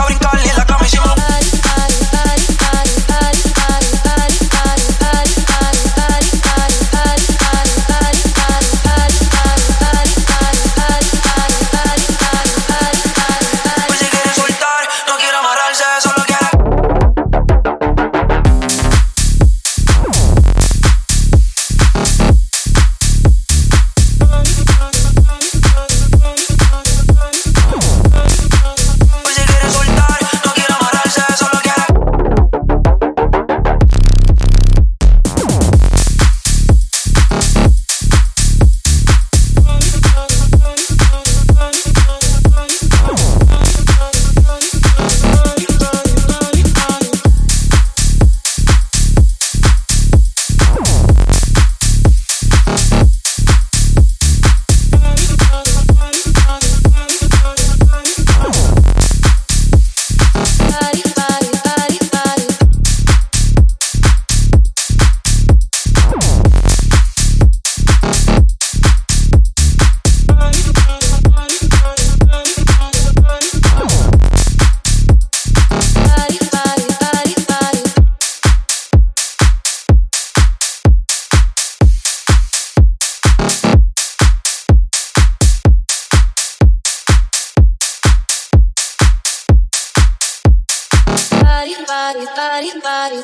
a brincarle. body, body, body.